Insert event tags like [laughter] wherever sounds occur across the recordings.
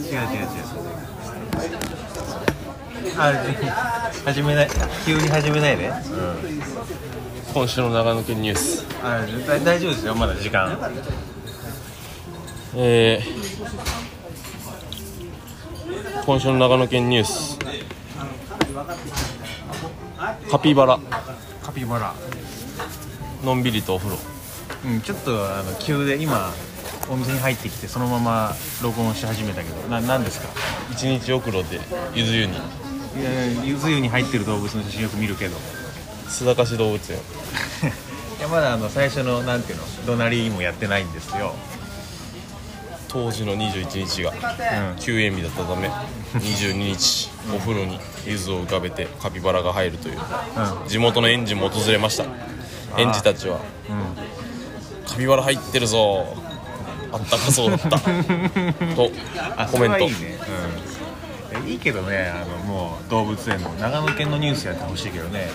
違う違う違う。あじ始めない。急に始めないで、今週の長野県ニュース。あだ大丈夫ですよまだ時間。えー、今週の長野県ニュース。カピバラ。カピバラ。のんびりとお風呂。うんちょっとあの急で今お店に入ってきてそのまま録音し始めたけどな何ですか？一日お風呂でゆず湯に。いやゆず湯に入ってる動物の写真よく見るけど。須坂市動物園。[laughs] いやまだあの最初のなんていうの？怒鳴りもやってないんですよ。当時の21日が。うん。休園日だったため [laughs] 22日お風呂に柚子を浮かべてカピバラが入るという。地元の園児も訪れました。園児たちはうんうん「カピバラ入ってるぞあったかそうだった」[laughs] とあコメント。いいね、うん、いいけどねあのもう動物園の長野県のニュースやってほしいけどね。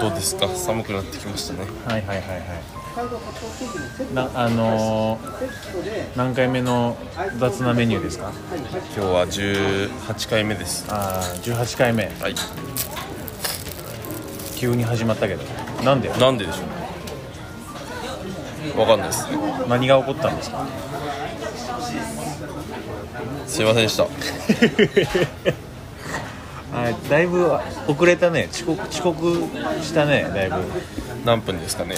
どうですか？寒くなってきましたね。はいはいはいはい。なあのー何回目の雑なメニューですか？今日は18回目です。ああ18回目。はい。急に始まったけど。なんで？なんででしょうわかんないです。何が起こったんですか？すいませんでした。[laughs] あだいぶ遅れたね。遅刻遅刻したねだいぶ、何分ですかね。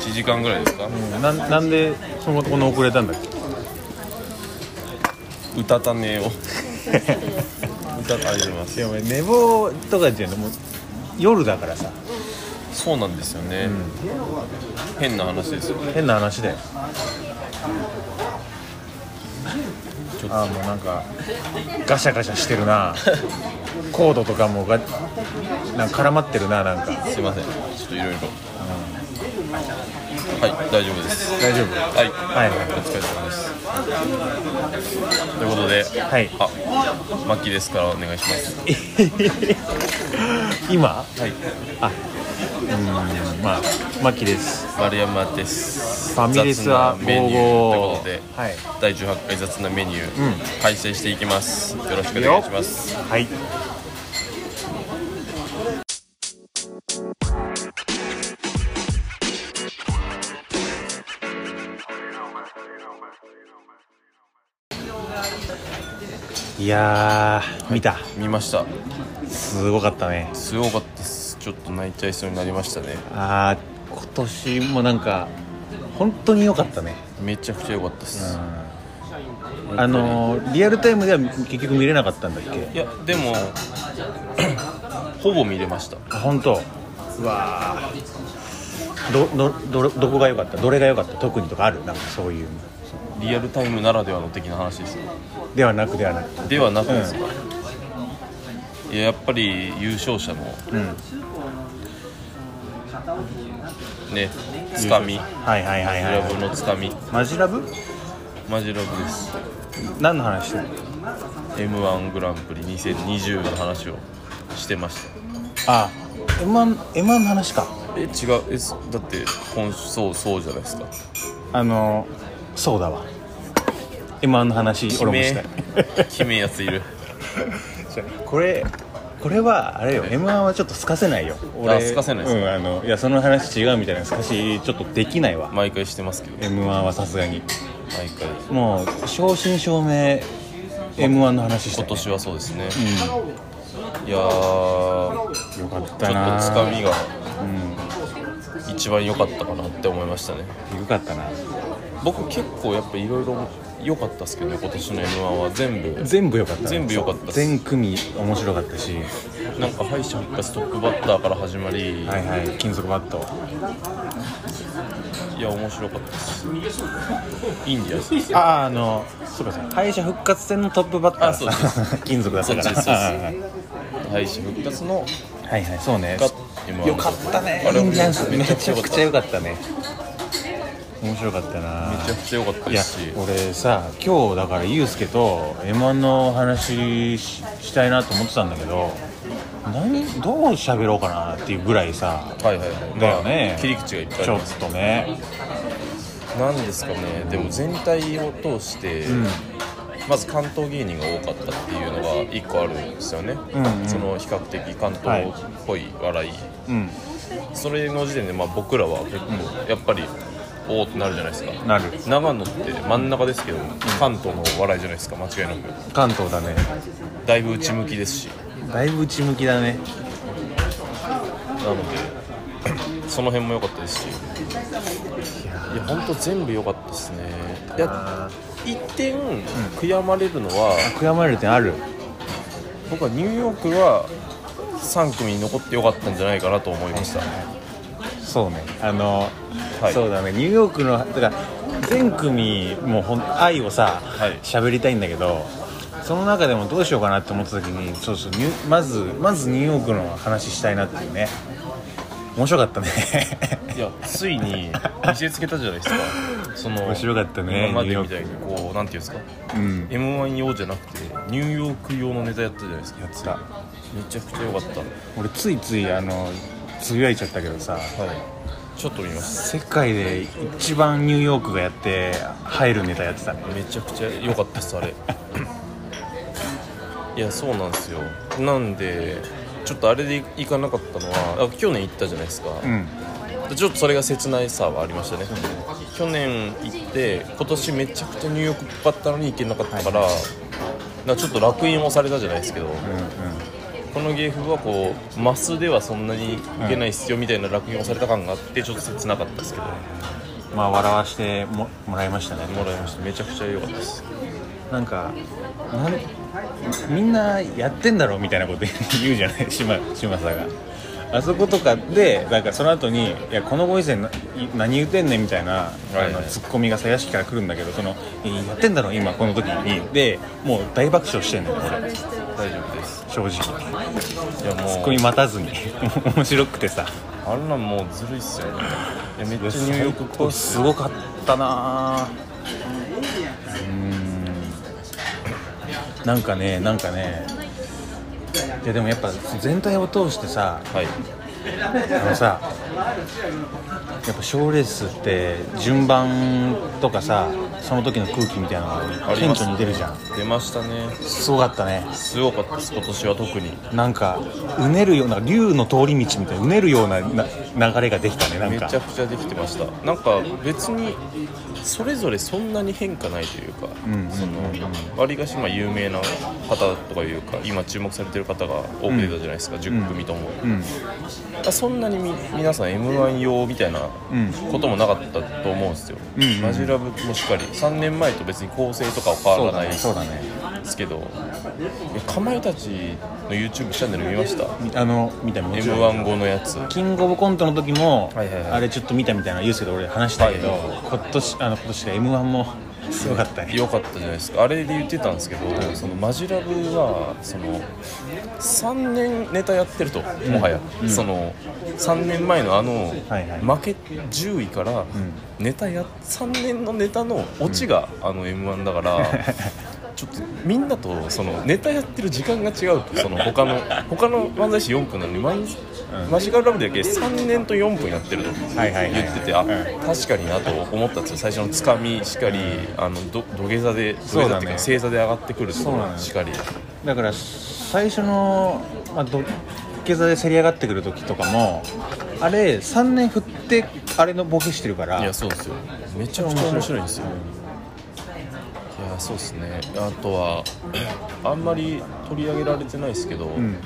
1時間ぐらいですか？うん、なんなんでそのこの遅れたんだっけ？歌たねを [laughs] 歌たありがとうございます。いやお前寝坊とかってい。うのもう夜だからさそうなんですよね、変な話ですよ。ね変な話だよちょっと。ああもうなんかガシャガシャしてるな。コードとかもがなんか絡まってるななんか。すいません。ちょっといろいろ。はい大丈夫です。大丈夫？はい。はいはい。お疲れ様です。ということではい。あマッキーですからお願いします。[laughs] 今？はい。あうんまあマキです。丸山です。ファミレスは雑なメニューということで、はい。第18回雑なメニュー、うん。改正していきます。よろしくお願いします。はい。いやー見た。見ました。すごかったね。すごかったですちょっと泣いちゃいそうになりましたね。あー今年もなんか本当に良かったね。めちゃくちゃ良かったです、あのーリアルタイムでは結局見れなかったんだっけ？いやでも [coughs] ほぼ見れました。あ本当？うわー。どどどどこが良かった？どれが良かった？特にとかある？なんかそういう。リアルタイムならではの的な話ですよではなくではなく。ではなくですか、いややっぱり優勝者のうんねつかみ。はいはいはいクラブはいのつかみ。マジラブ？マジラブです。何の話してる m 1グランプリ2020の話をしてました。あ M1, M1 の話か。え違う。えすだって今そうそうじゃないですか。あのそうだわ。M1 の話俺もしたい決めやついる。[laughs] これこれはあれよ m 1はちょっとすかせないよ。あすかせないですうんあのいやその話違うみたいなすかしちょっとできないわ。毎回してますけど。m 1はさすがに。毎回。もう正真正銘 m 1の話したい、今年はそうですね。ういやーんよかっちょったなとつかみがうん。一番良かったかなって思いましたね。よかったな。僕結構やっぱいろいろ良かったですけどね今年の m 1は。全部。全部よかった全部良かったっす。全組面白かったし。なんか敗者復活トップバッターから始まり、はいはい。金属バット。い、や面白かったです。インディアンス。ですあああのそうかそうか。敗者復活戦のトップバッター。あそう [laughs] 金属だったから。そっちですそうです。敗者復活のはいはい。そうね。が M1 よかったね。あれインディアンスめめちゃくちゃ良かったね面白かったな。めちゃくちゃ良かったですし。俺さ今日だからユうスケと m 1の話ししたいなと思ってたんだけど何どう喋ろうかなっていうぐらいさはいはいはい。だよね。まあ切り口がいっぱいあちょっとね。なんですかね。でも全体を通して、うん。まず関東芸人が多かったっていうのが一個あるんですよね、うんうん。その比較的関東っぽい笑い、うん。それの時点でまあ僕らは結構やっぱりおおってなるじゃないですか。なる。長野って真ん中ですけど関東の笑いじゃないですか間違いなく。関東だね。だいぶ内向きですし。だいぶ内向きだね。なので [clears throat] その辺も良かったですし。いや本当全部良かったですね。いや一点悔やまれるのは、悔やまれる点ある。僕はニューヨークは3組に残ってよかったんじゃないかなと思いましたそうね。あの、はい。そうだね。ニューヨークのだから全組もうほん愛をさはい。喋、りたいんだけどその中でもどうしようかなって思った時にそうそうまずまずニューヨークの話したいなっていうね。面白かったね。いやついに見せつけたじゃないですか。[laughs] その面白かったね今までみたいにこうなんていうんですか？うん。m 1用じゃなくてニューヨーク用のネタやったじゃないですかやってた。めちゃくちゃ良かった。は俺ついついあのつぶやいちゃったけどさい。ちょっと見ます。世界で一番ニューヨークがやって入るネタやってたねめちゃくちゃ良かったですあれ。[coughs] いやそうなんですよ。なんでちょっとあれで行かなかったのはあ去年行ったじゃないですか、うん。ちょっとそれが切ないさはありましたね。去年行って今年めちゃくちゃニューヨークっぽかったのに行けなかったから、なんかちょっと楽印をされたじゃないですけど、うんうんこの芸風はこうマスではそんなにいけない必要みたいな楽印をされた感があってちょっと切なかったですけど。まあ笑わしてももらいましたねもらいましためちゃくちゃ良かったです。なんかなんみんなやってんだろみたいなこと言うじゃない？島島佐が。あそことかでなんかその後に「いやこのご時世何言ってんねん」みたいな、はいはいあのツッコミがさ屋敷から来るんだけどそのいやってんだろ今この時に。でもう大爆笑してんのよ俺大丈夫です。正直。いやもう。ツッコミ待たずに。[laughs] 面白くてさ。あんなんもうずるいっすよ。ねいやめっちゃニューヨークっぽいっすよすごかったな。うん。なんかねなんかね。いやでもやっぱ全体を通してさはい。あのさやっぱ賞レースって順番とかさその時の空気みたいなのが顕著に出るじゃん。出ましたね。すごかったね。すごかったです今年は特に。なんかうねるような竜の通り道みたいなうねるようなな流れができたねなんめかちゃくちゃできてました。なんか別にそれぞれそんなに変化ないというか、うんうんうんうん。その割かしまあ有名な方とかいうか今注目されてる方が多く出たじゃないですか、10組とも、うん。そんなにみ皆さん m 1用みたいなうん。こともなかったと思うんですよ、うんうんうん。マジラブもしっかり3年前と別に構成とかは変わらないそうだねですけどえかまいたちの YouTube チャンネル見ました？あの見たも m ちろん。1後のやつ。キングオブコントの時も、はいはいはい。あれちょっと見たみたいなの言うすけど俺話したけど、はい今年あの今年が m 1もすごかったね。良かったじゃないですか。あれで言ってたんですけど、そのマジラブはその3年ネタやってると、もはや、その3年前のあの、はいはい。負け10位から、ネタや3年のネタのオチが、あの m 1だから [laughs] ちょっとみんなとそのネタやってる時間が違うとその他の他の漫才師4分なのにマンマジカルラブだけ3年と4分やってると言っててあうん確かになと思ったんですよ。最初のつかみしかり、あのど土下座で土下座っていうか正座で上がってくるとこしかり。だから最初の、まあ、土下座でせり上がってくる時とかもあれ3年振ってあれのボケしてるからいやそうですよ。めちゃくちゃ面白いんですよ。いやそうですね。あとは [clears throat] あんまり取り上げられてないですけど、うん。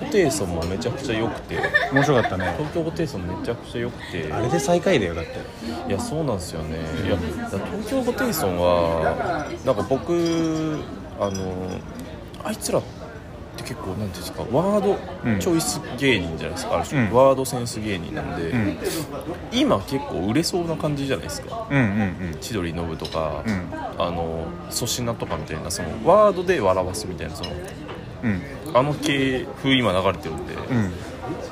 ホテイソンもめちゃくちゃ良くて面白かったね。東京ホテイソンめちゃくちゃ良くてあれで最下位だよだって。いやそうなんですよね。いや東京ホテイソンはなんか僕あのあいつらって結構なんていうんですかワードうん。チョイス芸人じゃないですか、ある種、うん。ワードセンス芸人なんで、うん。今結構売れそうな感じじゃないですか。千鳥ノブとか、うん。あの粗品とかみたいなそのワードで笑わすみたいなそのうん。あの系風今流れてるんで、うん。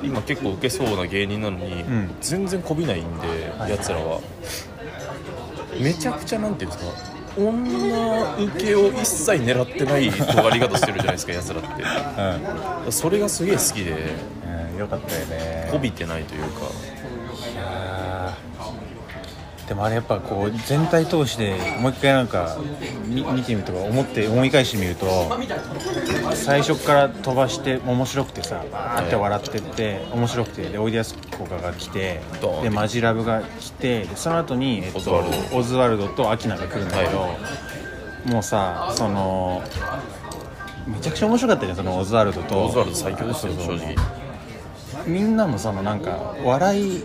今結構ウケそうな芸人なのに、ん。全然こびないんで、はい。やつらは。めちゃくちゃなんていうんですか女受けを一切狙ってない尖り方してるじゃないですかやつらって。それがすげえ好きで。うん、うん、よかったよね。こびてないというかでもあれやっぱこう全体通してもう一回なんか見見てみるとか思って思い返してみると最初から飛ばして面白くてさバーって笑ってって面白くてでおいでやすこがが来てでマジラブが来てでその後に、えっと、オズワルド。オズワルドとアキナが来るんだけど、もうさそのめちゃくちゃ面白かったじゃんそのオズワルドと。オズワルド最強ですよ正直。みんなもそのなんか笑い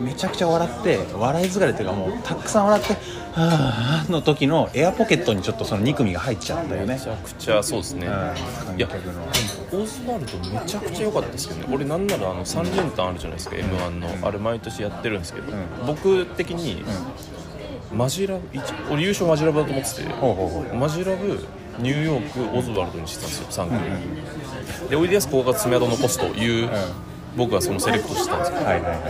めちゃくちゃ笑って笑い疲れっていうかもうたくさん笑って「はぁ」の時のエアポケットにちょっとその2組が入っちゃったよね。めちゃくちゃそうですね、うん。観いや客の。オズワルドめちゃくちゃ良かったですけどね。俺なんならあの3連単あるじゃないですか、m 1の、あれ毎年やってるんですけど、ん。僕的に、マジラブ一俺優勝マジラブだと思ってて、ほうほうほう。マジラブニューヨークオズワルドにしてたんですよ3組、でおいでやすこが爪痕残すという、僕はそのセレクトしてたんですけどはいはいはい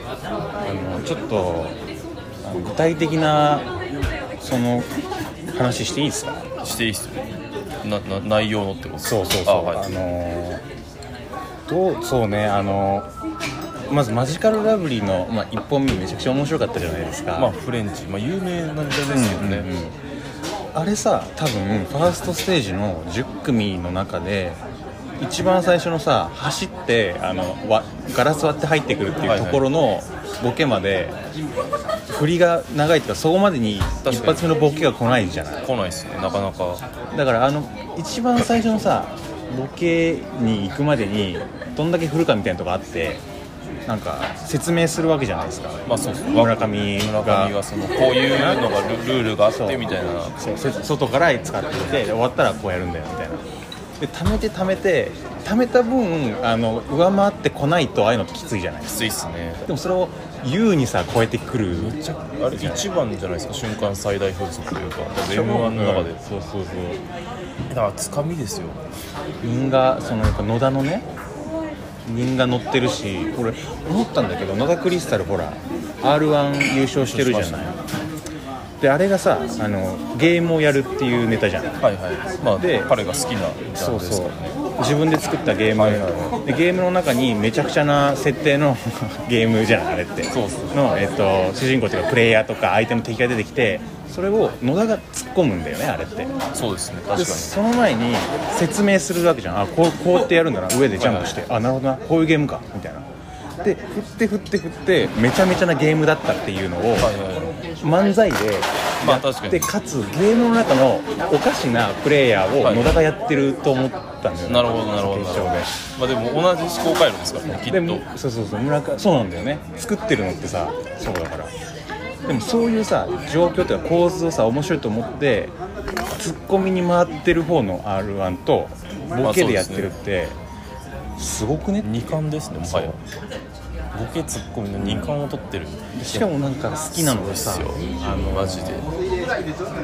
あのちょっと具体的なその話していいですか？としていいっすよ。なな内容のってこと？そうそうそう。あ,、あはい。のどうそうねあのまずマジカルラブリーの、まあ、1本目めちゃくちゃ面白かったじゃないですか。まあフレンチ、まあ、有名なネタですけどね、うんうんうんあれさ多分ファーストステージの10組の中で一番最初のさ走ってあのわガラス割って入ってくるっていうところのボケまで振りが長いっていうかそこまでに一発目のボケが来ないじゃない。来ないっすねなかなか。だからあの一番最初のさボケに行くまでにどんだけ振るかみたいなとこあってなんか説明するわけじゃないですか、まあそうそう村上村が上がそのこういうのがルルールがあってみたいな。そうせ外から使ってきてで終わったらこうやるんだよみたいなで貯めて貯めて貯めた分あの上回ってこないとああいうのきついじゃないきついっすね。でもそれを優にさ超えてくる。めっちゃあれ一番じゃないですか瞬間最大風速というか m 1の中で。うんそうそうそう。だからつかみですよ。因がそのやっぱ野田のね因が乗ってるし俺思ったんだけど野田クリスタルほら r 1優勝してるじゃないであれがさあのゲームをやるっていうネタじゃん。はいはい。まあで彼が好きなジャンルで自分で作ったゲーム、はいはいはでゲームの中にめちゃくちゃな設定のゲームじゃんあれって。そうっすの、えっと、主人公というかプレイヤーとか相手の敵が出てきてそれを野田が突っ込むんだよねあれって。そうですね。で確かに。その前に説明するわけじゃん。あこうこうやってやるんだな。上でジャンプして、あなるほどな。こういうゲームか。みたいな。で振って振って振ってめちゃめちゃなゲームだったっていうのを、はいはいはい漫才でまあ確かに。でかつゲームの中のおかしなプレイヤーを野田がやってると思ったんだよ。ね、なるほどなるほど。決勝で。まあでも同じ思考回路ですからねきっと。そうそうそう。村上そうなんだよね。作ってるのってさそうだから。でもそういうさ状況というか構図をさ面白いと思ってツッコミに回ってる方の r 1とボケでやってるってすごくね二冠ですねもはやボケツッコミの二冠を取ってるしかもなんか好きなのがさそうですよ。あのマジで。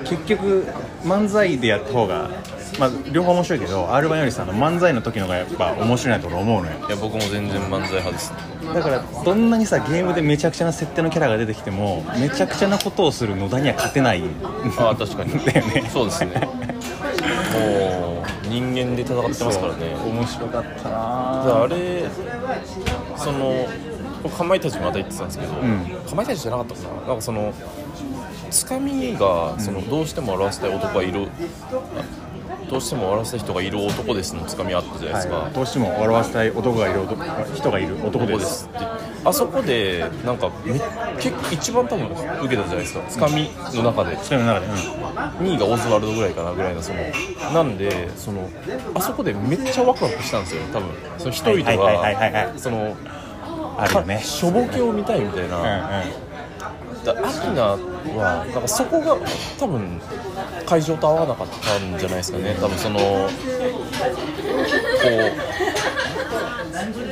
結局漫才でやった方がまあ両方面白いけど r 1よりさあの漫才の時のがやっぱ面白いなと俺思うのよ。いや僕も全然漫才派です。ねだからどんなにさゲームでめちゃくちゃな設定のキャラが出てきてもめちゃくちゃなことをする野田には勝てない。ああ確かに。[laughs] だよね。そうですね。もう人間で戦ってますからね。面白かっただなあれそのかまいたちもまた言ってたんですけど、ん。かまいたちじゃなかったかな。なんかそのつかみがそのどうしても表したい男がいる、あどうしても表したい人がいる男ですのつかみあったじゃないですか、はい、どうしても笑わせたい男がいる男人がいる男です。あそこでなんかめ結構一番多分受けたじゃないですか。つかみの中で。それの中で、2位がオズワルドぐらいかなぐらいのそのなんでそのあそこでめっちゃワクワクしたんですよ多分。その一人とはいはいはいはいはいかそのあるよね。しょぼけを見たいみたいな、うんだアキナはなんかそこが多分会場と合わなかったんじゃないですかね。多分そのこ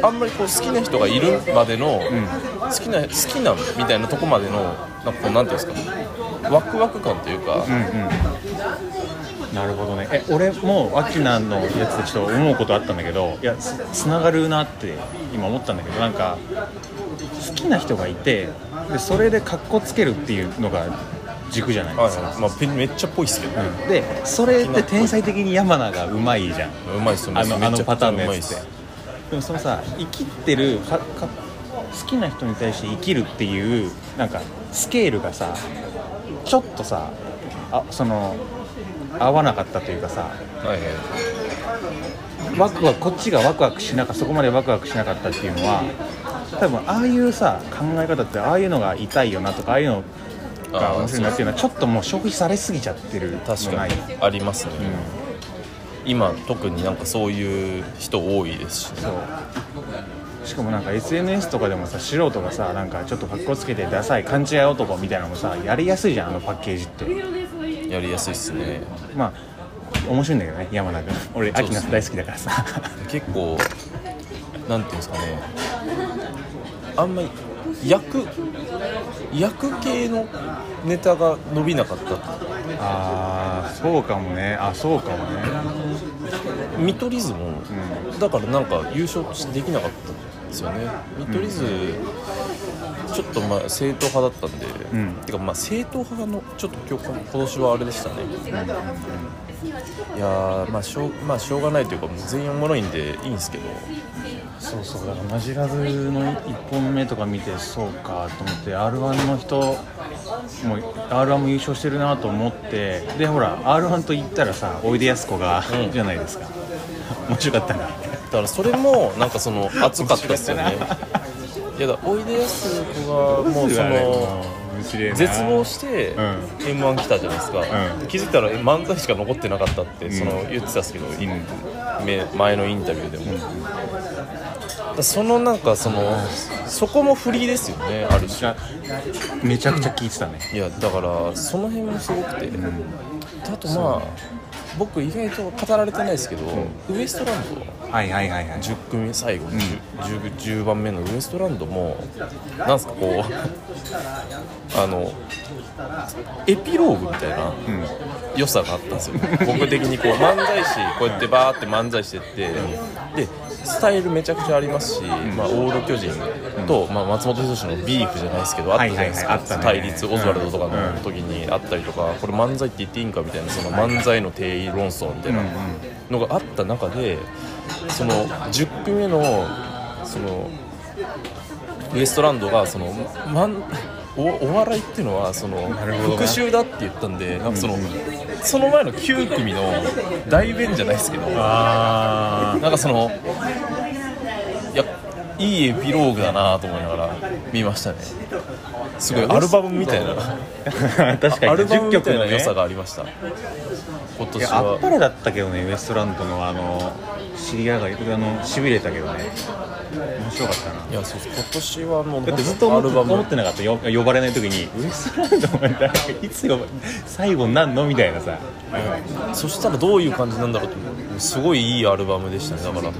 うあんまりこう好きな人がいるまでの、好きな好きなみたいなとこまでのなんかこうなんていうんですか。ワクワク感というか、うんうんなるほどね。え俺もアキナのやつでちょっと思うことあったんだけどいやつつながるなって今思ったんだけどなんか好きな人がいてでそれで格好つけるっていうのが軸じゃないですか、はいはい。まあ、ペンめっちゃっぽいっすけど、うん。でそれって天才的に山名がうまいじゃん。うまいっすよね。あのあのパターンのやつって。でもそのさ生きってるかか好きな人に対して生きるっていうなんかスケールがさちょっとさあその合わなかったというかさはいはいワクワクこっちがワクワクしなかそこまでワクワクしなかったっていうのは多分ああいうさ考え方ってああいうのが痛いよなとかああいうのが面白いなっていうのはちょっともう消費されすぎちゃってるの確かに。ありますね、今特になんかそういう人多いですしね。しかもなんか SNS とかでもさ素人がさなんかちょっと格好つけてダサい勘違い男みたいなのもさやりやすいじゃんあのパッケージってやりやすいっすね。まあ面白いんだけどね山名君。俺秋菜大好きだからさ。結構なんていうんですかね。あんまり役役系のネタが伸びなかった。ああそうかもね。あそうかもね。見取り図もうん。だからなんか優勝できなかったんですよね。見取り図、ちょっとまあ正統派だったんで、うん。てかまあ正統派のちょっと今日今年はあれでしたね、いやーまあしょうまあしょうがないというかもう全員おもろいんでいいんですけど。そうそうだからマジラブの1本目とか見てそうかと思って r 1の人もう r 1も優勝してるなと思ってでほら r 1と言ったらさおいでやすこが、うん。じゃないですか。面白かったな。だからそれもなんかその熱かったですよね [laughs] いやだ。おいでやす子がもうその絶望してうん。m 1来たじゃないですか、うん。気づいたらえ漫才しか残ってなかったってその言ってたんですけど、いめ前のインタビューでも、だからそのなんかそのそこもフリーですよねある種。あめちゃくちゃ聞いてたね。いやだからその辺もすごくて、あとまあ僕意外と語られてないですけど、ウエストランド。はいはいはいはい。10組最後、10, 10番目のウエストランドもなんすかこう [laughs] あのエピローグみたいなうん。良さがあったんですよ。僕的にこう漫才師こうやってバーって漫才してってでスタイルめちゃくちゃありますし、まあ、オール巨人と、まあ、松本人志のビーフじゃないですけどあったじゃないですか、対立オズワルドとかの時にあったりとか、これ漫才って言っていいんかみたいなその漫才の定義論争みたいなのがあった中でその10組目のそのウエストランドがそのマンおお笑いっていうのはその復讐だって言ったんでなんかその、その前の9組の代弁じゃないですけどあなんかそのいやいいエピローグだなと思いながら見ましたねすごい。アルバムみたいな。あ [laughs] 確かにアルバム10み曲のねたいな良さがありました。今い年やあっはぱれだったけどねウエストランドのあの知り上がりあのしびれたけどね。面白かったな。いやそう今年はもうだってずっと思ってアルバム。思ってなかった。よ呼ばれない時にウエストランドお前誰いつ呼ば最後になんの？みたいなさ、そしたらどういう感じなんだろうと思うすごいいいアルバムでしたねだから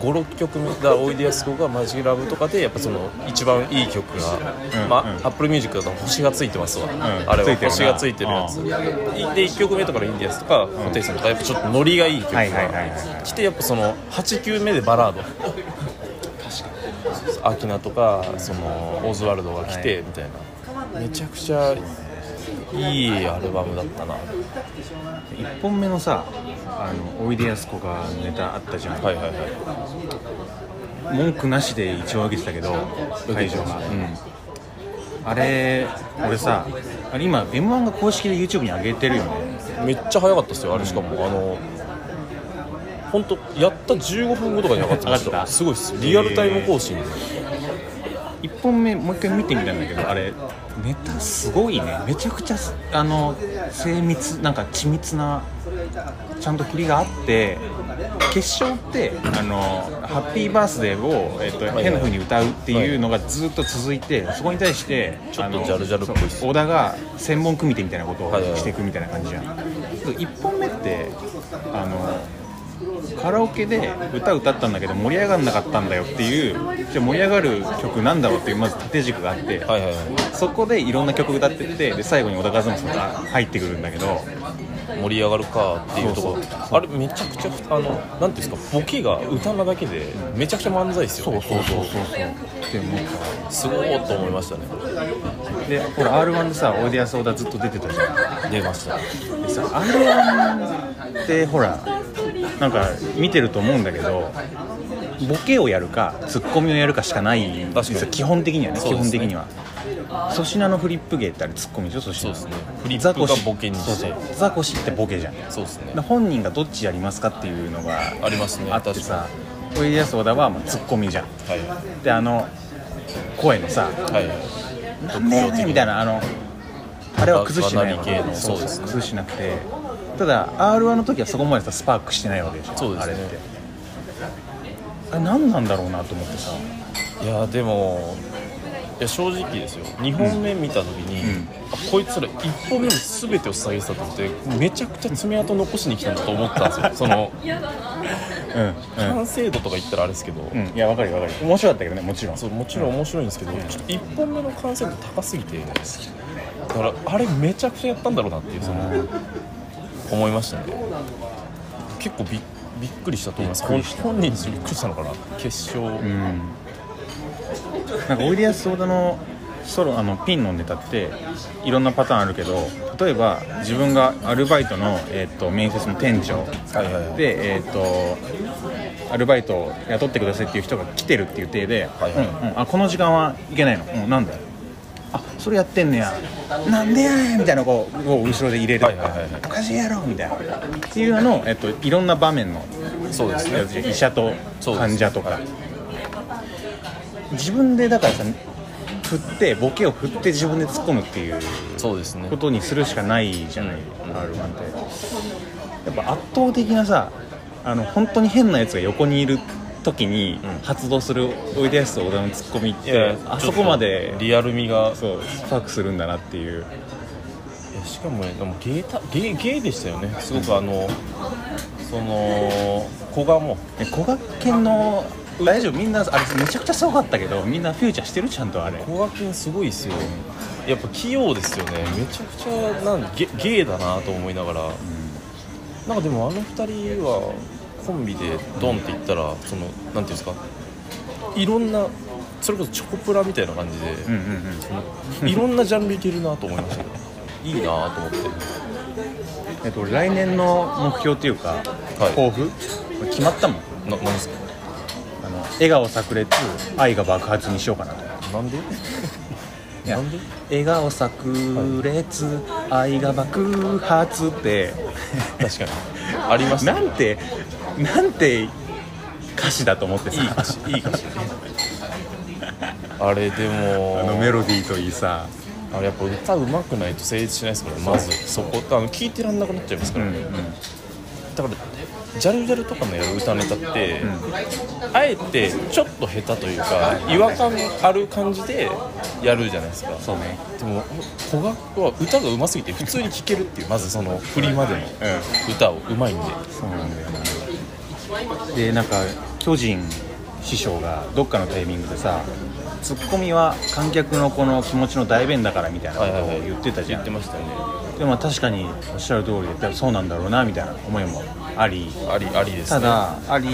56曲目おいでやすこが「マジラブ」とかでやっぱその一番いい曲が、うんまあうん。アップルミュージックだと星がついてますわ、ん。あれは。星がついてるやつ。で1曲目とかのインディアンスとかホテイソンとかやっぱちょっとノリがいい曲が。はいはいはいはい来てやっぱその8曲目でバラード。アキナとかそのオズワルドが来てみたいな。めちゃくちゃいいアルバムだったな。1本目のさあのおいでやすこがネタあったじゃん、はいはいはい。文句なしで一応上げてたけど会場が、あれ俺さあれ今 m 1が公式で YouTube に上げてるよね。めっちゃ早かったですよあれ。しかも、あの本当やった15分後とかに上がってましたた。すごいです。リアルタイム更新で、1本目もう一回見てみたんだけどあれネタすごいね。めちゃくちゃあの精密なんか緻密なちゃんと振りがあって決勝ってあのハッピーバースデーを、えっと変な風に歌うっていうのがずっと続いてそこに対してあのちょっとジャルジャルっぽい小田が専門組手みたいなことをしていくみたいな感じじゃん、1本目ってあのカラオケで歌歌ったんだけど盛り上がんなかったんだよっていうじゃあ盛り上がる曲なんだろうっていうまず縦軸があって、はいはいはい。そこでいろんな曲歌ってってで最後に小田和正が入ってくるんだけど盛り上がるかっていうとこあれめちゃくちゃあのなんていうんですかボケが歌なだけでめちゃくちゃ漫才ですよね。そうそうでもすごいと思いましたねでほら r 1でさおいでやす小田ずっと出てたじゃん。出ました。でさ r 1ってほらなんか見てると思うんだけどボケをやるかツッコミをやるかしかないんですよ。確かに。基本的にはねね。本的には。粗品のフリップ芸ってあれツッコミでしょ粗品。そうですね。フリップがボケにして。ザコシってボケじゃん。そうですね。で本人がどっちやりますかっていうのがありますね。あってさおいでやす小田はもうツッコミじゃん。はい。であの声のさはい「なんでやねん」みたいなあのあれは崩してないそうですね。崩してなくてただ r 1の時はそこまでさスパークしてないわけでしょそうですね。あれって。あれ何なんだろうなと思ってさ。いやでもいや正直ですよ。2本目見た時に、うん。あこいつら1本目に全てを下げてたと思ってめちゃくちゃ爪痕残しに来たんだと思ったんですよ。[laughs] そのうん完成度とか言ったらあれですけど、うん、うん、いやわかるよわかるよ。面白かったけどねもちろん。そうもちろん面白いんですけど、ちょっと1本目の完成度高すぎてだからあれめちゃくちゃやったんだろうなっていうその思いましたね。結構びびっくりしたと思います。本本人にびっくりしたのかな？決勝、うん。なんかおいでやす小田のソロあのピンのネタっていろんなパターンあるけど例えば自分がアルバイトの、えー、と面接の店長。はいはいはい。で、えー、とアルバイトを雇ってくださいっていう人が来てるっていう体で、はいはいうんうん。あこの時間はいけないの、うん、なんだ？よあそれやってんねや。なんでやねんみたいなこうこう後ろで入れる。とか、おかしいやろみたいな。っていうのを、えっと、いろんな場面のそうですね。医者と患者とか。自分でだからさ振ってボケを振って自分で突っ込むっていうそうですね。ことにするしかないじゃない、うん r 1って。やっぱ圧倒的なさあの本当に変なやつが横にいる時にうん。発動するおいでやす小田のツッコミってあそこまでリアル味が。そうスパークするんだなっていう。しかもねでもゲータゲーゲーでしたよね。すごくあの、その古賀も。え古賀犬の大丈夫？みんなあれめちゃくちゃすごかったけどみんなフューチャーしてる？ちゃんとあれ。古賀君すごいっすよ。やっぱ器用ですよね。めちゃくちゃなんゲゲーだなと思いながら、なんかでもあの二人はコンビでドンっていったらそのなんていうんですかいろんなそれこそチョコプラみたいな感じで、うんうんうん。いろんなジャンルいけるなと思いました [laughs] いいなと思って。えっと、来年の目標っていうか、はい。抱負？決まったもん。ななんですか？あの笑顔炸裂愛が爆発にしようかなと。なんで？なんで？笑顔炸裂、愛が爆発って。確かに。ありましたね。なんてなんて歌詞だと思ってさいい歌詞いい歌詞。[laughs] あれでも。あのメロディーといいさ。あれやっぱ歌うまくないと成立しないですからねまず。そこあの聞いてらんなくなっちゃいますから、うんうん。だからジャルジャルとかのやる歌ネタって、あえてちょっと下手というか違和感ある感じでやるじゃないですか。そうね。でも古賀は歌がうますぎて普通に聴けるっていうまずその振りまでの歌をうまいんで。そうなんだよなでなんか巨人師匠がどっかのタイミングでさツッコミは観客のこの気持ちの代弁だからみたいなことを言ってたじゃん、言ってましたよね。でも確かにおっしゃる通りでそうなんだろうなみたいな思いもあり。ありありですね。ただあり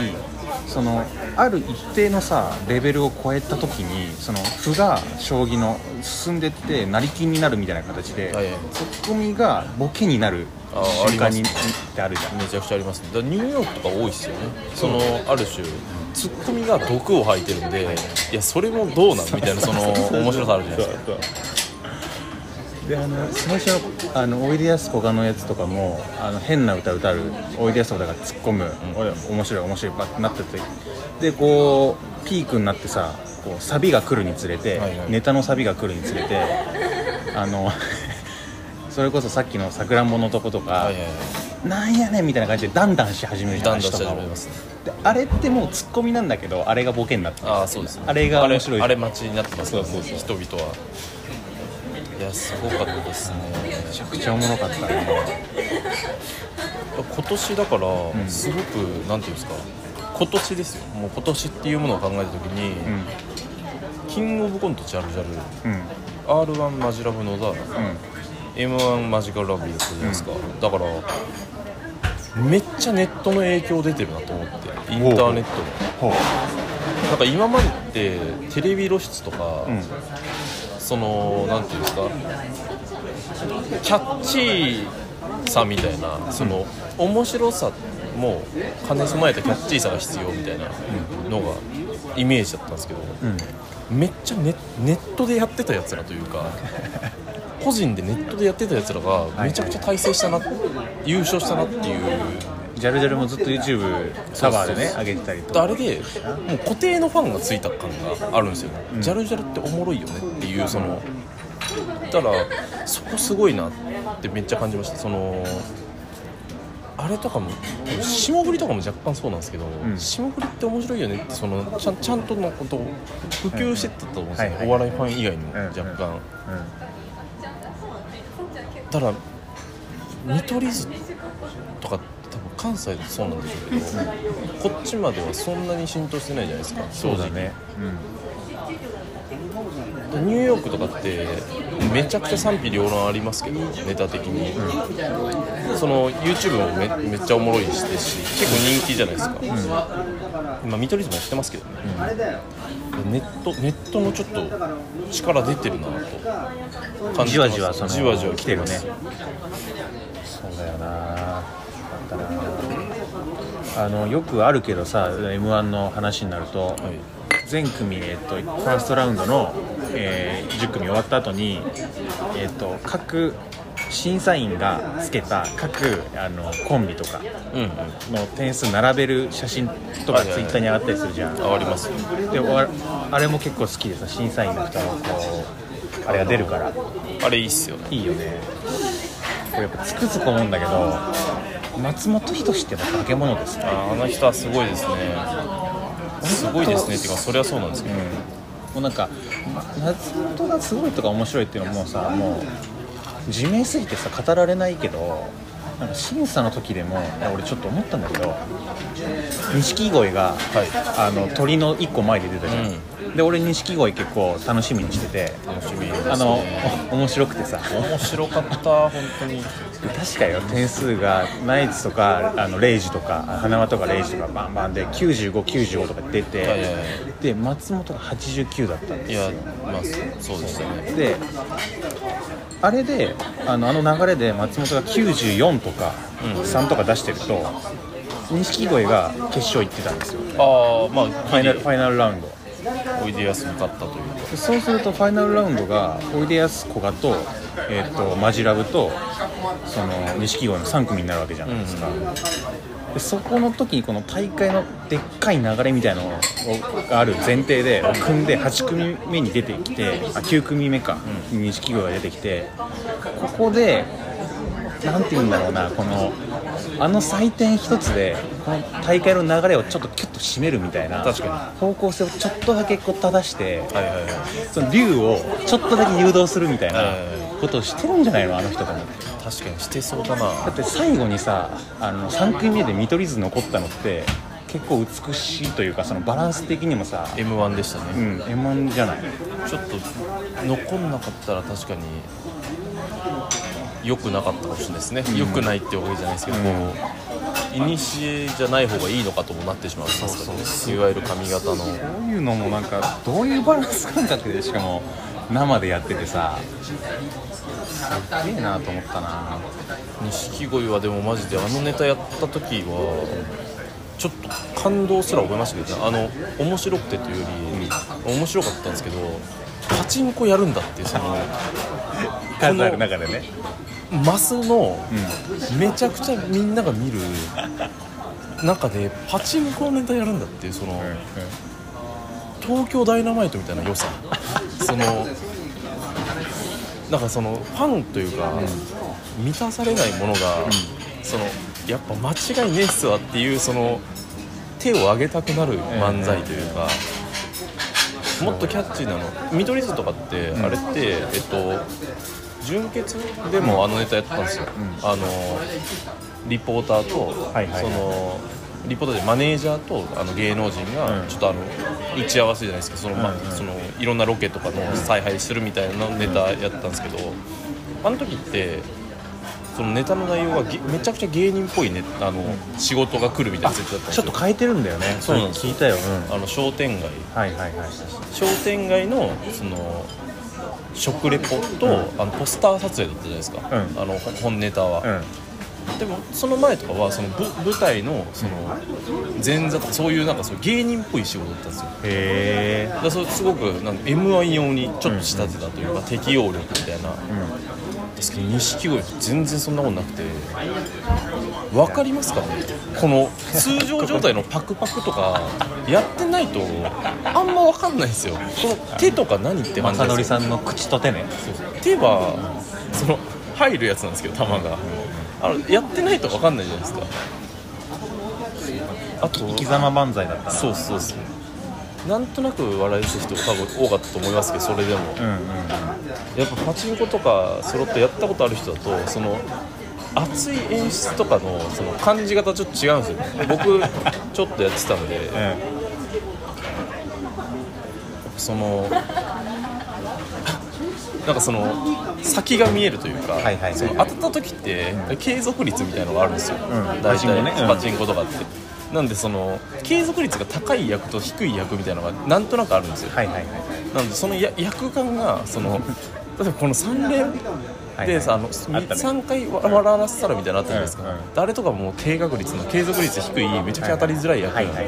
そのある一定のさレベルを超えた時にその歩が将棋の進んでって成金になるみたいな形で、はいはい。ツッコミがボケになる瞬間にってあるじゃん。めちゃくちゃありますね。だからニューヨークとか多いですよね。そのある種ツッコミが毒を吐いてるんでい。やそれもどうなんみたいなその面白さあるじゃないですか。であの最初のあのおいでやすこがのやつとかもあの変な歌歌うおいでやすこがが突っ込む、おい面白い面白いバッてなっててでこうピークになってさこうサビが来るにつれて、はいはい。ネタのサビが来るにつれてあのそれこそさっきのさくらんぼのとことか、はいはいはい。なんやねんみたいな感じでダンダンし始めるじゃだんねであれってもうツッコミなんだけどあれがボケになってる。ああそうですね。あれが面白いあれ待ちになってますからねそうそう人々は。いやすごかったですね。めちゃくちゃおもろかったね。今年だからすごく、なんていうんですか。今年ですよ。もう今年っていうものを考えた時に、キングオブコントジャルジャル。うん。うん r 1マジラブ野田うん m 1マジカルラブやったじゃないですか、だからめっちゃネットの影響出てるなと思ってインターネット。のなんか今までってテレビ露出とか、うん。そのなんていうんですかキャッチーさみたいなその面白さもう兼ね備えたキャッチーさが必要みたいなのがイメージだったんですけど、うん。めっちゃネネットでやってたやつらというか [laughs] 個人でネットでやってたやつらがめちゃくちゃ大成したな、優勝したなっていう。ジャルジャルもずっと YouTube サバーでね上げてたりとか。あれでもう固定のファンがついた感があるんですよ、ジャルジャルっておもろいよねっていうそのだからそこすごいなってめっちゃ感じました。そのあれとかも霜降りとかも若干そうなんですけど、ん。霜降りって面白いよねってそのちゃんちゃんとのことを普及してったと思うんですよ、はいはいお笑いファン以外にもうん若干、うただ見取り図とか多分関西でそうなんでしょうけど、こっちまではそんなに浸透してないじゃないですかんそうだね。ニューヨークとかってめちゃくちゃ賛否両論ありますけどネタ的に、その YouTube もめめっちゃおもろいしですし結構人気じゃないですか、今見取り図もやってますけどね、ネットネットのちょっと力出てるなと感じわじわそのじわじわ来てるね。そうだよなあのよくあるけどさ m 1の話になると、はい。全組、えっと、ファーストラウンドの、えー10組終わった後に、えっと、各審査員がつけた各あのコンビとかうんうん。の点数並べる写真とかツイッターに上がったりするじゃん、上がります。よでわあれも結構好きでさ審査員の人のこうあれが出るから。あれいいっすよね。いいよね。これやっぱつくづく思うんだけど松本人志って化け物ですね。ああの人はすごいですね。すごいですね。っていうかそれはそうなんですけど、もうなんかま松本がすごいとか面白いっていうのはもうさもう自明すぎてさ語られないけどなんか審査の時でも俺ちょっと思ったんだけど錦鯉が、あの鳥の1個前で出たじゃん、で俺錦鯉結構楽しみにしてて。楽しみあのお面白くてさ。面白かった本当に。確かよ点数がナイツとかあのレイジとか花輪とかレイジとかバンバンで9595とか出て、で松本が89だったんですよ。いやまあそうでしたね。であれであのあの流れで松本が94とかうん。3とか出してると錦鯉が決勝行ってたんですよ。ああまあファイナルファイナルラウンドおいでやすに勝ったというそうするとファイナルラウンドがおいでやすこがと,、えー、とマジラブとその錦鯉の3組になるわけじゃないですか、でそこの時にこの大会のでっかい流れみたいなのがある前提で組んで8組目に出てきてあ9組目か。錦鯉が出てきてここでなんて言うんだろうなこのあの採点一つでこの大会の流れをちょっとキュッと締めるみたいな方向性をちょっとだけこう正してはいはいはい。その竜をちょっとだけ誘導するみたいなことをしてるんじゃないのあの人と思って確かにしてそうだな。だって最後にさあの3組目で見取り図残ったのって結構美しいというかそのバランス的にもさ m 1でしたうね、ん M1 じゃない。ちょっと残んなかったら確かに良くなかったかもしれないですね、良くないってわけじゃないですけど、いにしえじゃない方がいいのかともなってしまうんですからね。いわゆる髪型の。こういうのもなんかどういうバランス感覚でしかも生でやっててさ。すっげえなと思ったな。錦鯉はでもマジであのネタやった時はちょっと感動すら覚えましたけどね。あの面白くてというより、面白かったんですけどパチンコやるんだっていうその [laughs] 数ある中でねマスのめちゃくちゃみんなが見る中でパチンコのネタやるんだっていうその、東京ダイナマイトみたいな良さ。[laughs] そのなんかそのファンというか、満たされないものが、そのやっぱ間違いねえっすわっていうその手を挙げたくなる漫才というか、もっとキャッチーなの。見取り図とかって、あれってえっと純潔でもあのネタやってたんですよ、あのリポーターと、はいはいそのリポーターでマネージャーとあの芸能人うん。がちょっとあの打ち合わせじゃないですけどその、まあうんうんそのいろんなロケとかの采配するみたいなネタやったんですけどあの時ってそのネタの内容がげめちゃくちゃ芸人っぽい、ね、あの仕事が来るみたいな設定だったんですよ。ちょっと変えてるんだよね。そうなんです聞いたよ、うん、あの商店街。はいはいはい。商店街のその食レポと、あのポスター撮影だったじゃないですか、うん。あのほ本ネタは、うん。でもその前とかはそのぶ舞台のその前座とかそういうなんかそう芸人っぽい仕事だったんですよ。へえそれすごくな m 1用にちょっと仕立てたというか、適応力みたいな、ですけど錦鯉全然そんなことなくて分かりますかね？この通常状態のパクパクとかやってないとあんま分かんないですよ。この手とか何って感じ正ですよ。則さんの口と手ね手はその入るやつなんですけど球があのやってないと分かんないじゃないですかあと生き様万歳だったそうそうそうなんとなく笑いしてる人多分多かったと思いますけどそれでも。うんうんやっぱパチンコとかスロットやったことある人だとその熱い演出とかのその感じ方ちょっと違うんですよ僕ちょっとやってたんで。う [laughs] んそのなんかその先が見えるというか、はいはいはい。その当たった時って継続率みたいなのがあるんですよ、ん。大体ね。うん。パチンコとかってなんでその継続率が高い役と低い役みたいなのがなんとなくあるんですよ。はいはいはいなんでそのや役感がその [laughs] 例えばこの3連はいでさあのあったね。3回わ笑わせたらみたいなのあったじゃないですか、うんうん。とかもう低確率の継続率低いめちゃくちゃ当たりづらい役はいはい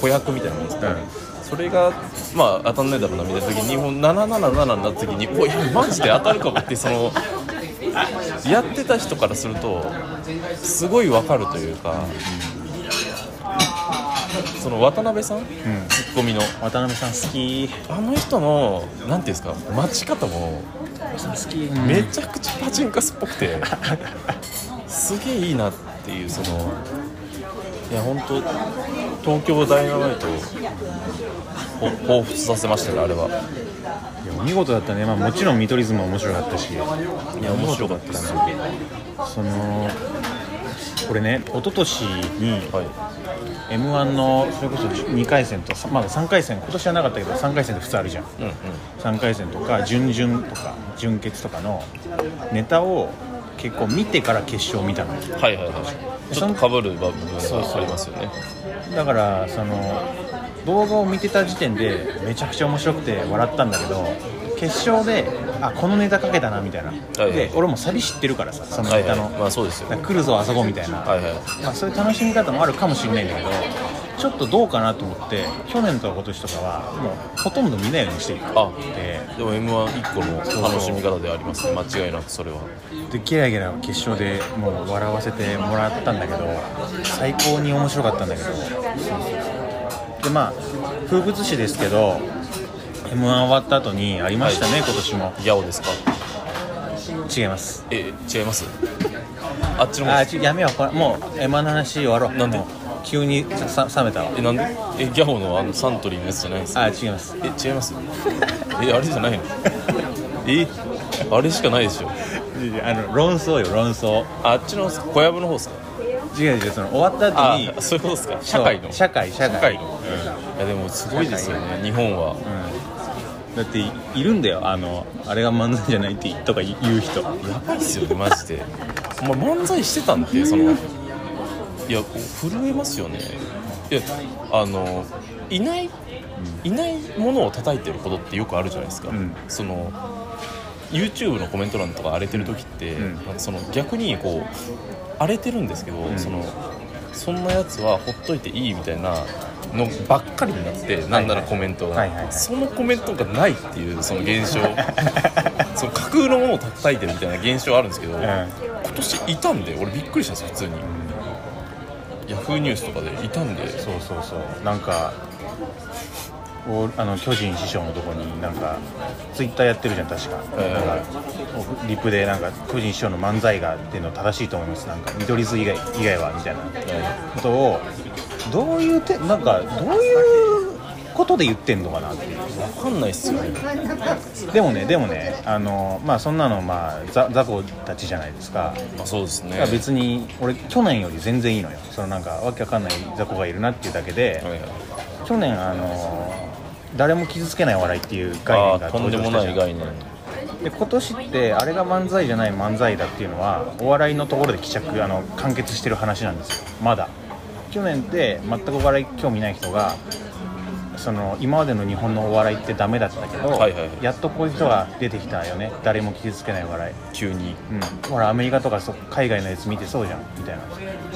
子役みたいなもんですか、うん。それがまあ当たんないだろうなみたいな時にもう777になった時においやマジで当たるかもってそのやってた人からするとすごいわかるというか、[laughs] その渡辺さん、ツッコミの。渡辺さん好き。あの人のなんていうんですか？待ち方も好き。めちゃくちゃパチンカスっぽくてすげえいいなっていうそのいや本当東京ダイナマイトをほ彷彿させましたねあれは。いやお見事だったね、まあ、もちろん見取り図も面白かったし。いや面白かったですなそのこれね一昨年にはい m 1のそれこそ2回戦とまだ3回戦今年はなかったけど3回戦って普通あるじゃん。うんうん。3回戦とか準々とか準決とかのネタを結構見てから決勝見たのはいはいはい。ちょっとかぶる部分がありますよね。だからその動画を見てた時点でめちゃくちゃ面白くて笑ったんだけど決勝であこのネタかけたなみたいな、いはい。で俺もサビ知ってるからさそのはいネタの、はいまあそうですよ来るぞあそこみたいな、はいはい。まあ、そういう楽しみ方もあるかもしれないんだけどちょっとどうかなと思って去年とか今年とかはもうほとんど見ないようにしていてあでも m 1 1個の楽しみ方でありますね。間違いなくそれは。でゲラゲラ決勝でもう笑わせてもらったんだけど最高に面白かったんだけど。でまあ風物詩ですけど m 1終わった後にありましたね、はい。今年も。ギャオですか。違います。え違います？あっちの方。あちやめよう。これもう m 1の話終わろう。なんで？急にさ冷めたわ。えなんで？えギャオのあのサントリーのやつじゃないんですか？あ違います。え違います？えあれじゃないの？え？あれしかないでしょ。あの論争よ論争。あっちの小籔の方ですか？違う違うその終わった後にあそういうことですか？社会の。社会社会社会。の。いやでもすごいですよね日本は。うんだっていいるんだよ。あのあれが漫才じゃないってとか言う人。やばいっすよねマジで。お前漫才してたんってそのいや震えますよね。いやあのいないいないものを叩いてることってよくあるじゃないですか、うん。その YouTube のコメント欄とか荒れてる時って、ん。なんかその逆にこう荒れてるんですけど、そのそんなやつはほっといていいみたいなのばっかりになって、なんならコメントが、はいはいはい。そのコメントがないっていうその現象。[laughs] その架空のものを叩いてるみたいな現象あるんですけど、ん。今年いたんで俺びっくりしたんです普通に、ヤフーニュースとかでいたんで。そうそうそう。なんかおあの巨人師匠のとこになんかツイッターやってるじゃん確か,、ええなんかリプでなんか巨人師匠の漫才がっていうの正しいと思います。なんか見取り図以外以外はみたいな。ことをどういうてなんかどういうことで言ってんのかなっていう。分かんないっすよね。でもねでもねあのまあそんなのまあざ雑魚たちじゃないですか。まあそうですね。別に俺去年より全然いいのよ。そのなんかわけわかんない雑魚がいるなっていうだけで、はいはい。去年あの誰も傷つけない笑いっていう概念がとんでもない概念。で今年ってあれが漫才じゃない漫才だっていうのはお笑いのところで帰着あの完結してる話なんですよ。まだ去年って全くお笑い興味ない人がその今までの日本のお笑いってダメだったけど、はいはいはい。やっとこういう人が出てきたよね。誰も傷つけない笑い、急に。うん、ほらアメリカとかそ海外のやつ見てそうじゃん。みたいな。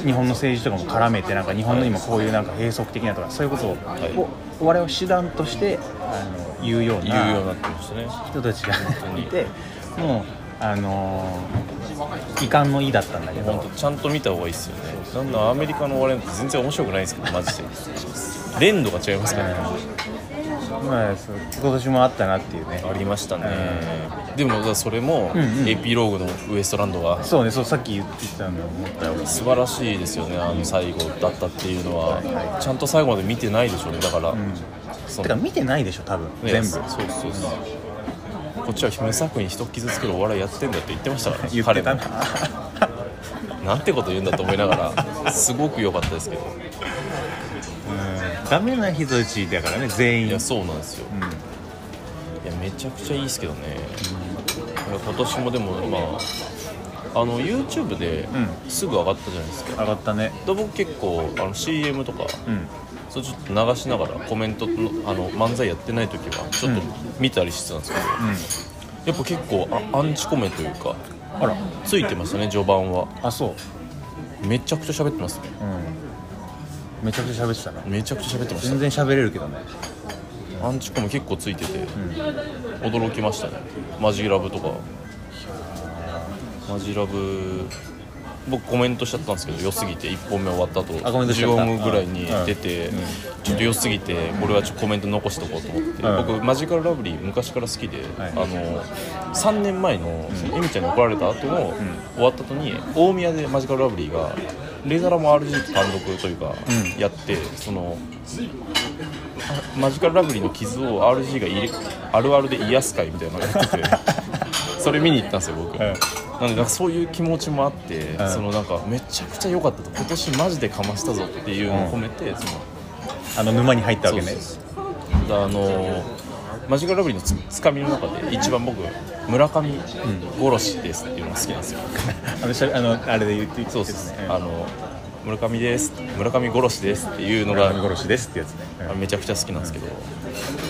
日本の政治とかも絡めてなんか日本の今こういうなんか閉塞的なとかそういうことを、い。をお笑いを手段としてあの言うよう言うようにななってましたね。人たちがいてもうあのー遺憾の意だったんだけど。ちゃんと見た方がいいですよね。そんなアメリカのお笑いなんて全然面白くないですけどマジで。連度が違いますからね。まあ今年もあったなっていうね。ありましたね。でもそれもうんうん。エピローグのウエストランドが。そうねそうさっき言ってたの思ったよ俺素晴らしいですよね。あの最後だったっていうのは。ちゃんと最後まで見てないでしょうね。だから、そのてか見てないでしょ多分。ね全部。そうそうそうこっちは無作為に人傷つけるお笑いやってんだって言ってましたから言ってたな。彼も。なんてこと言うんだと思いながらすごく良かったですけど。うん。ダメな人たちだからね全員。いやそうなんですよ、いやめちゃくちゃいいですけどね、いや今年もでもまああの YouTube でうすぐ上がったじゃないですか、上がったね。で僕結構あの CM とかうんそれちょっと流しながらコメントのあの漫才やってない時はちょっと見たりしてたんですけど、やっぱ結構あアンチコメというかあら。ついてましたね序盤は。あそう。めちゃくちゃ喋ってますね。うん。めちゃくちゃ喋ってたな。めちゃくちゃ喋ってまし全然喋れるけどね。たアンチコメ結構ついてて、驚きましたね。マジラブとか。マジラブ僕コメントしちゃったんですけど良すぎて1本目終わった後あコメントしちゃった。15分ぐらいに出て、ちょっと良すぎてこれはちょっとコメント残しとこうと思って、うん。僕マジカルラブリー昔から好きで、はい。あの3年前のエミちゃんに怒られた後の、終わった後に大宮でマジカルラブリーがレザラも RG と単独というか、うん。やってそのあマジカルラブリーの傷を RG が入れあるあるで癒す会みたいなのやってて [laughs] それ見に行ったんですよ僕、んなんかそういう気持ちもあって、ん。そのなんかめちゃくちゃ良かったと。今年マジでかましたぞっていうのを込めて、そのあの沼に入ったわけね。あのマジカルラブリーのつつかみの中で一番僕村上殺しですっていうのが好きなんですよ、[laughs] あのあのあれで言ってそうですね。あの村上です。村上殺しですっていうのが村上殺しですってやつね。うん。めちゃくちゃ好きなんですけど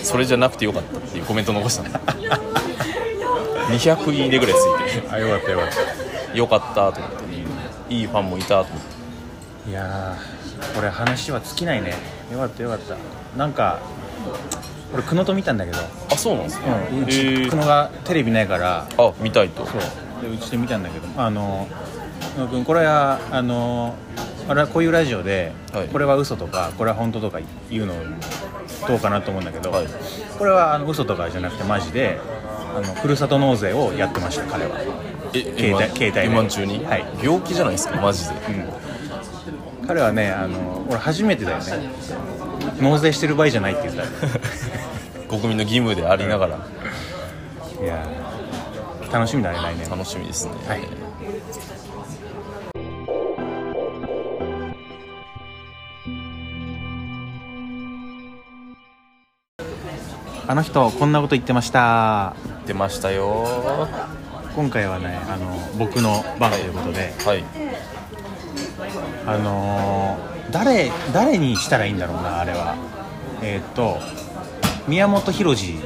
それじゃなくてよかったっていうコメント残したの [laughs] 200いいねぐらいついて [laughs] あよかったよかった。よかったと思って。いいファンもいたと思って。いやーこれ話は尽きないね。よかったよかった。なんか俺久野と見たんだけど、あそうなんですね、うん、うち久野がテレビないから。あ見たいと。そう。でうちで見たんだけど。あの久野君これはあのあれはこういうラジオで、はい。これは嘘とかこれは本当とか言うのどうかなと思うんだけど、はい。これはあの嘘とかじゃなくてマジであのふるさと納税をやってました彼は。え携帯携帯で。M1 中に、はい。病気じゃないですかマジで。彼はねあの俺初めてだよね。納税してる場合じゃないって言った。[laughs] 国民の義務でありながら。いやー楽しみだね来年。楽しみですね、はい。あの人こんなこと言ってました出ましたよ。今回はねあの僕の番ということで、はい。あのー誰誰にしたらいいんだろうなあれは。えーっと宮本浩次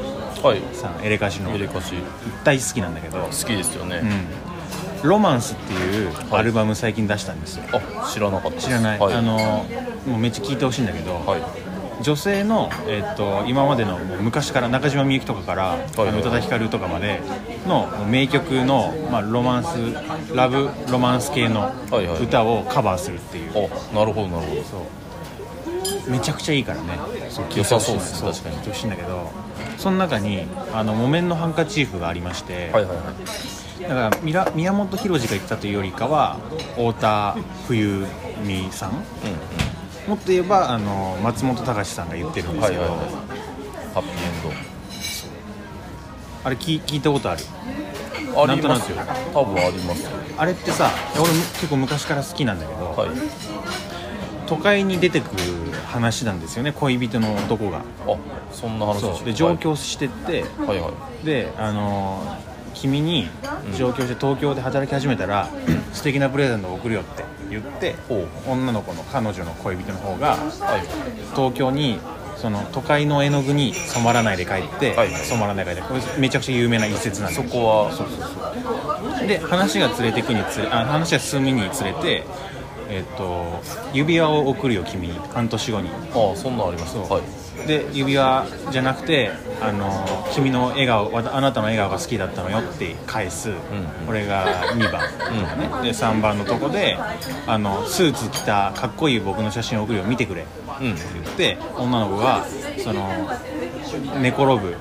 はい。さんエレカシの。エレカシ。大好きなんだけど。好きですよね、うん、ロマンスっていうはい。アルバム最近出したんですよ、あ知らなかったです。知らない、はい、あのもうめっちゃ聞いてほしいんだけど、はい女性の、えっと今までの昔から中島みゆきとかから、宇多田ヒカルとかまでの名曲の、まあ、ロマンスラブロマンス系のはいはい。歌をカバーするっていう、あなるほどなるほど。めちゃくちゃいいからね。そう良さそうですそう確かに。聞いてほしいんだけどその中にあの木綿のハンカチーフがありまして、はいはいはい。だから宮本浩次が言ったというよりかは太田冬美さんもっと言えばあの松本隆さんが言ってるんですけど、はいはいはい。ハッピーエンあれ聞聞いたことある？ドあなんとなく。りますよ多分あります。よあれってさ俺も結構昔から好きなんだけど、はい。都会に出てくる話なんですよね恋人の男が。あそんな話。で上京してって、はいはい。はいであのー君に上京して東京で働き始めたら、[laughs] 素敵なプレゼントを送るよって言って女の子の彼女の恋人の方がはい東京にその都会の絵の具に染まらないで帰って、染まらないで帰ってこれめちゃくちゃ有名な一節なんでそこはそうそうそう。で話が連れてくにつれあ話が進むにつれてえっ、と指輪を送るよ君に。半年後に。ああそんなんありますはいで指輪じゃなくてあの君の笑顔あなたの笑顔が好きだったのよって返す、んこれが2番。とかね、で3番のとこであのスーツ着たかっこいい僕の写真を送るよ見てくれ。ってうん言って女の子がその寝転ぶ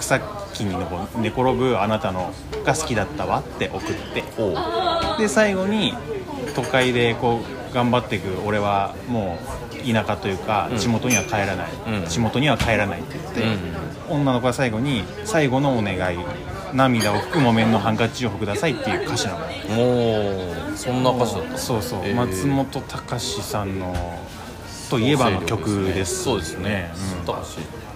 草木に寝転ぶあなたのが好きだったわって送って。で最後に都会でこう頑張っていく俺はもう田舎というかうん。地元には帰らない、うん。地元には帰らないって言って、うん。女の子は最後に最後のお願い涙を拭く木綿のハンカチをくださいっていう歌詞なの。もうそんな歌詞だったそうそう、えー。松本隆さんのといえばの曲ですそうですね。うん。高橋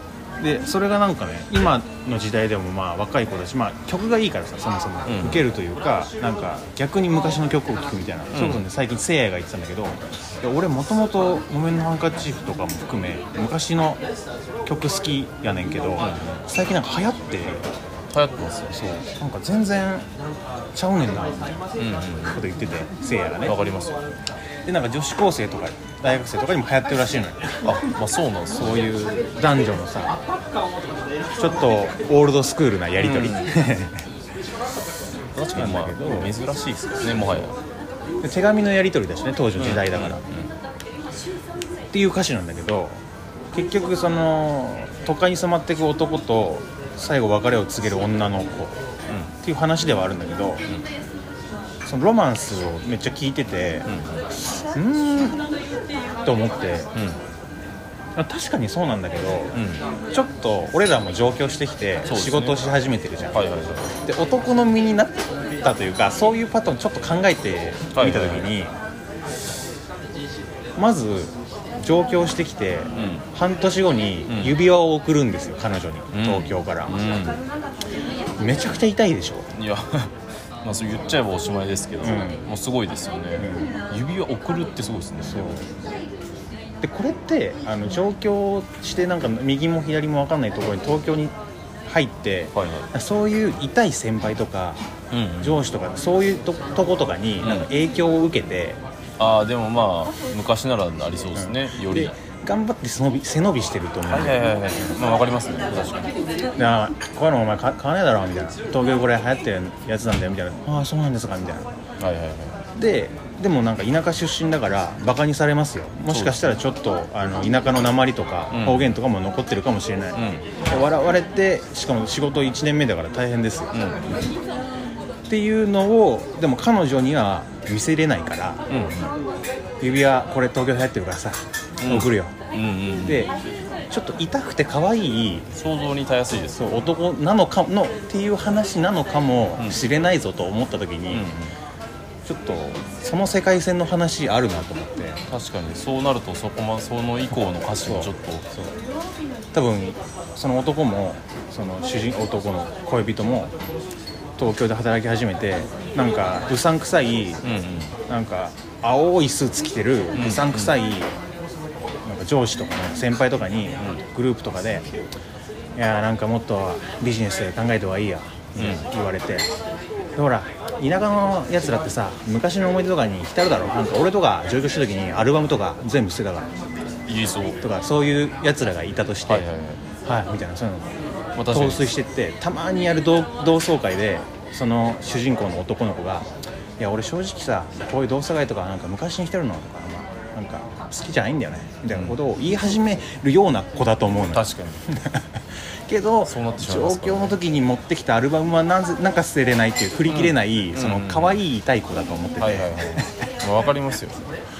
でそれがなんかね今の時代でもまあ若い子だし、まあ、曲がいいからさそもそも、うん。受けるというかなんか逆に昔の曲を聴くみたいな、それこそね最近せいやが言ってたんだけど俺もともと「木綿のハンカチーフ」とかも含め昔の曲好きやねんけど、最近なんか流行って流行ってますよ。そう。なんか全然ちゃうねんな。みたいなこうん。うんと言っててせいやがね。わかりますよ。でなんか女子高生とか大学生とかにも流行ってるらしいのよ。あまあそうなんですそういう男女のさちょっとオールドスクールなやり取り、[laughs] 確かにまあ珍しいですけどねもはや。で手紙のやり取りだしね当時の時代だから、っていう歌詞なんだけど結局その都会に染まっていく男と最後別れを告げる女の子っていう話ではあるんだけど、そのロマンスをめっちゃ聞いててうーんと思ってあ確かにそうなんだけど、ちょっと俺らも上京してきて仕事をし始めてるじゃん、はいはいはい。で男の身になったというかそういうパターンちょっと考えてみた時に、まず上京してきて、半年後にうん。指輪を送るんですよ彼女に、うん。東京から、うめちゃくちゃ痛いでしょ。んいや [laughs] まあそう言っちゃえばおしまいですけど、ん。もうすごいですよね、指輪送るってすごいですね。そう。でこれってあの上京してなんか右も左も分かんないところに東京に入って、はいはそういう痛い先輩とかい、うんうん。上司とかそういうととことかになんか影響を受けて、ああでもまあ昔ならありそうですね、より。で頑張って背伸び背伸びしてると思う、はいはいはいはい。まあわかりますね確かに。だからこういうのお前買買わねえだろみたいな。東京これ流行ってるやつなんだよみたいな。ああそうなんですかみたいな。はいはいはい。ででもなんか田舎出身だからバカにされますよ。もしかしたらちょっとあの田舎の鉛とかうん。方言とかも残ってるかもしれない、うん。で笑われてしかも仕事1年目だから大変ですよ、うん。っていうのをでも彼女には見せれないからうん。指輪これ東京流行ってるからさうん。送るよ、うんうんでちょっと痛くて可愛い想像にたやすいです。男なのかのっていう話なのかもしれないぞと思った時に、うんうん。ちょっとその世界線の話あるなと思って。確かに。そうなるとそこまその以降の歌詞もちょっと。多分その男もその主人男の恋人も東京で働き始めてなんかうさんくさいうんうんなんか青いスーツ着てるうさんくさいなんか上司とかの先輩とかにグループとかで「いやーなんかもっとビジネスで考えた方がいいや」うん言われて。でほら田舎のやつらってさ昔の思い出とかに浸るだろ。なんか俺とか上京した時にアルバムとか全部捨てたから。イギリスをとかそういうやつらがいたとして。はいはいはい。はいみたいなそういうの陶酔してってたまにやる同同窓会でその主人公の男の子が「いや俺正直さこういう同窓会とかなんか昔に来てるのとかなんか好きじゃないんだよね」みたいなことを言い始めるような子だと思うのよ。確かに。[laughs] けどね。京の時に持ってきたアルバムはなぜなんか捨てれないっていう振り切れない、そのうん可愛い痛い子だと思ってて、はいはいはい。まあわかりますよ。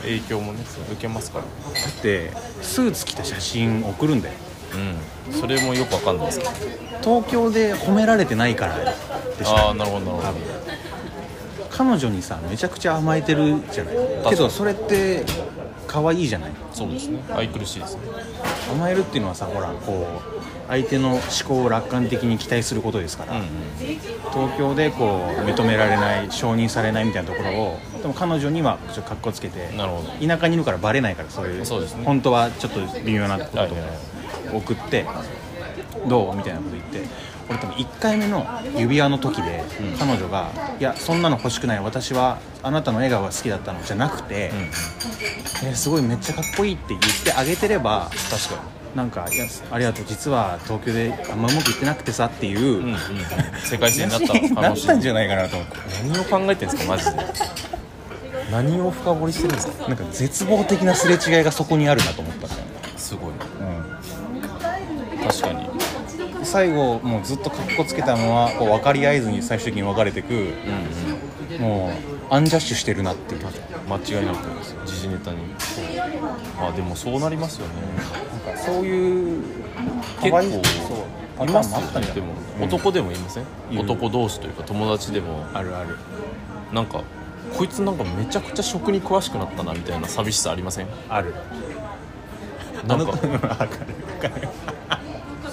影響もね受けますから。だってスーツ着た写真送るんだようん。それもよくわかんないですけど。東京で褒められてないからでしょ。ああなるほどなるほど。彼女にさめちゃくちゃ甘えてるじゃない。けどそれって可愛いじゃない。そうですね。愛くるしいですね。甘えるっていうのはさほらこう相手の思考を楽観的に期待することですから、うんうん。東京でこう認められない承認されないみたいなところをでも彼女にはちょっとかっこつけてなるほ田舎にいるからバレないからそういう。そうですね。本当はちょっと微妙なことはいはいはい。を送ってどう？みたいなこと言って俺多分1回目の指輪の時でうん彼女が「いやそんなの欲しくない私はあなたの笑顔が好きだったの」じゃなくてうんうん「えすごいめっちゃかっこいい」って言ってあげてれば確かなんか「いやありがとう実は東京であんまうまくいってなくてさ」っていう、に、うんうん、世界線になった [laughs] な可能性ったんじゃないかなと思って。何を考えてるんですかマジで。[laughs] 何を深掘りしてるんですか？なんか絶望的なすれ違いがそこにあるなと思ったんだよね、最後もうずっとかっこつけたままこう分かり合えずに最終的に別れてくうんうんもうアンジャッシュしてるなっていう。間違いなく時事ネタに。まあでもそうなりますよね。なんかそういう結構いますよねでも、うん男でもいません？いる男同士というか友達でも。あるある。なんかこいつなんかめちゃくちゃ食に詳しくなったなみたいな寂しさありません？ある。なんか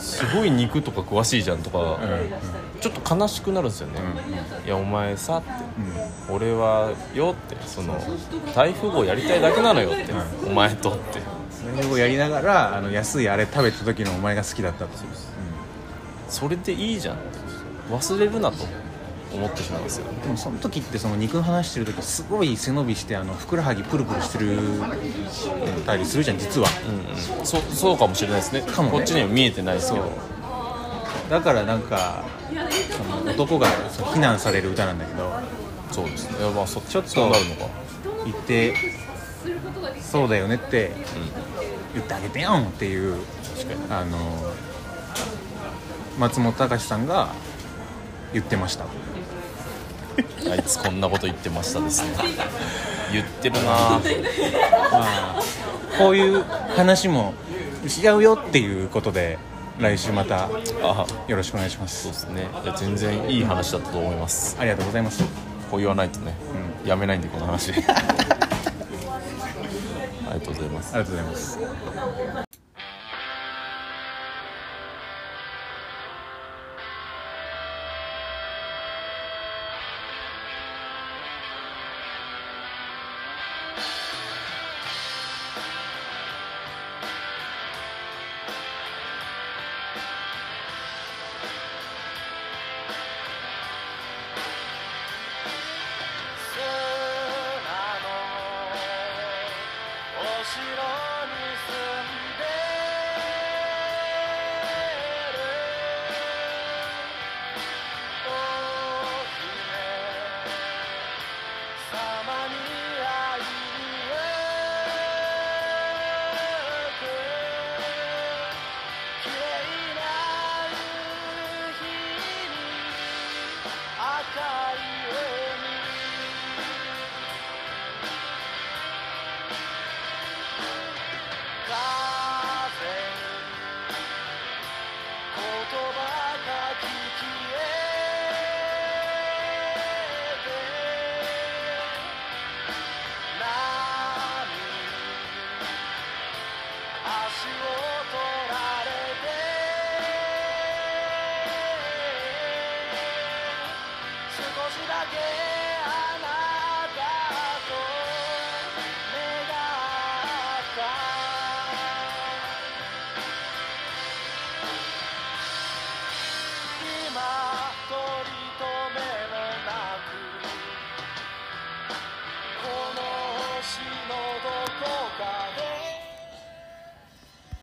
すごい肉とか詳しいじゃんとか、うん。ちょっと悲しくなるんですよね、うん。いやお前さって。うん。俺はよって。その大富豪やりたいだけなのよって、お前とって。それをやりながらあの安いあれ食べた時のお前が好きだったと。それでいいじゃんって。忘れるなと思ってしまうんですよ。ねでもその時ってその肉の話してる時すごい背伸びしてあのふくらはぎプルプルしてるたりするじゃん実は。うんうん。そうそうかもしれないですね。かもね。こっちには見えてないですけど。だからなんかその男が非難される歌なんだけど。そうですね。いやまあそちょっとそうなるのか。言ってそうだよねって言ってあげてよんっていうあの松本隆さんが言ってました [laughs] あいつこんなこと言ってましたですね。言ってるなまあこういう話も違うよっていうことで来週またあよろしくお願いしまそうすですね。いや全然いい話だったと思います。ありがとうございますこう言わないとね、やめないんでこの話。[laughs] ありがとうございます。ありがとうございます